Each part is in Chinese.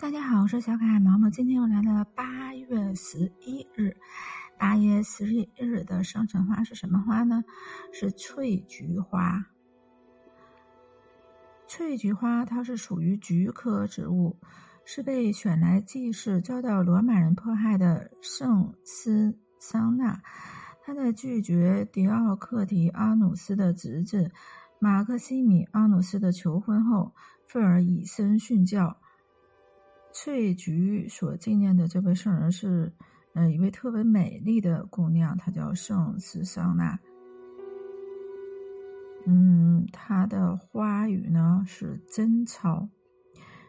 大家好，我是小可爱毛毛。今天又来了八月十一日，八月十一日的生辰花是什么花呢？是翠菊花。翠菊花它是属于菊科植物，是被选来祭祀遭到罗马人迫害的圣斯桑纳。他在拒绝迪奥克提阿努斯的侄子马克西米阿努斯的求婚后，愤而以身殉教。翠菊所纪念的这位圣人是，呃，一位特别美丽的姑娘，她叫圣斯桑娜。嗯，她的花语呢是贞操。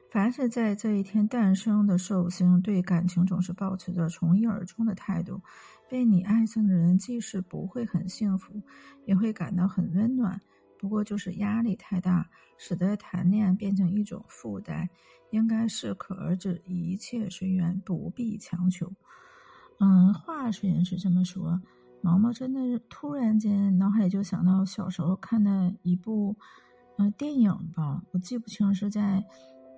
凡是在这一天诞生的寿星，对感情总是保持着从一而终的态度。被你爱上的人，即使不会很幸福，也会感到很温暖。不过就是压力太大，使得谈恋爱变成一种负担。应该适可而止，一切随缘，不必强求。嗯，话虽然是这么说，毛毛真的是突然间脑海里就想到小时候看的一部呃电影吧，我记不清是在。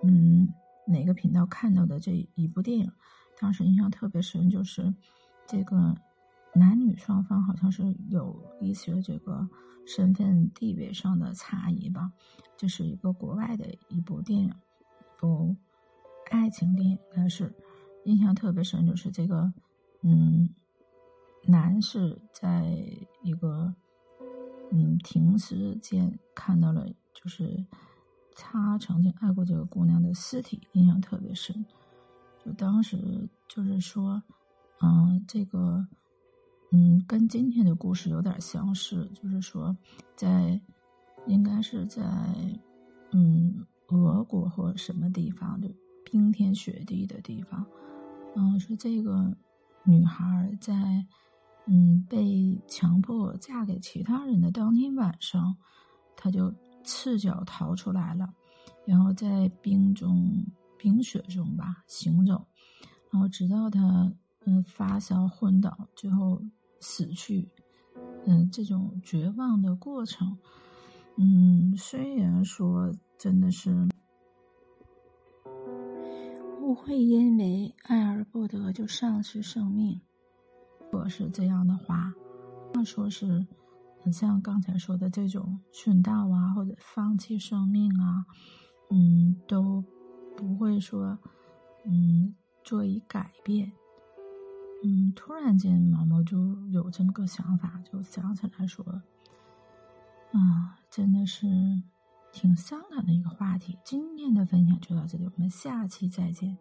嗯，哪个频道看到的这一部电影，当时印象特别深，就是这个男女双方好像是有一些这个身份地位上的差异吧。这是一个国外的一部电影，部爱情电影，但是印象特别深，就是这个嗯，男士在一个嗯停尸间看到了，就是。他曾经爱过这个姑娘的尸体，印象特别深。就当时就是说，嗯，这个，嗯，跟今天的故事有点相似。就是说，在应该是在嗯俄国或什么地方，就冰天雪地的地方。嗯，说这个女孩在嗯被强迫嫁给其他人的当天晚上，她就。赤脚逃出来了，然后在冰中、冰雪中吧行走，然后直到他嗯发烧昏倒，最后死去。嗯，这种绝望的过程，嗯，虽然说真的是不会因为爱而不得就丧失生命，如果是这样的话，那说是。很像刚才说的这种殉道啊，或者放弃生命啊，嗯，都不会说，嗯，做以改变。嗯，突然间毛毛就有这么个想法，就想起来说，啊，真的是挺伤感的一个话题。今天的分享就到这里，我们下期再见。